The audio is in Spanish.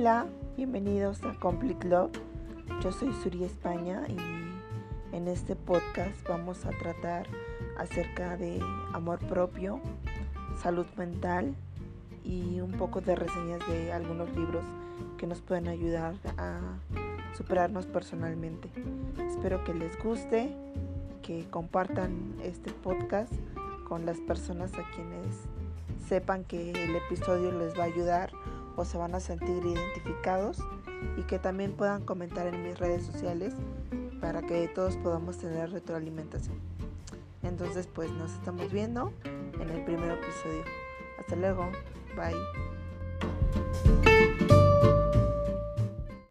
Hola, bienvenidos a Complete Love. Yo soy Suri España y en este podcast vamos a tratar acerca de amor propio, salud mental y un poco de reseñas de algunos libros que nos pueden ayudar a superarnos personalmente. Espero que les guste, que compartan este podcast con las personas a quienes sepan que el episodio les va a ayudar se van a sentir identificados y que también puedan comentar en mis redes sociales para que todos podamos tener retroalimentación. Entonces pues nos estamos viendo en el primer episodio. Hasta luego. Bye.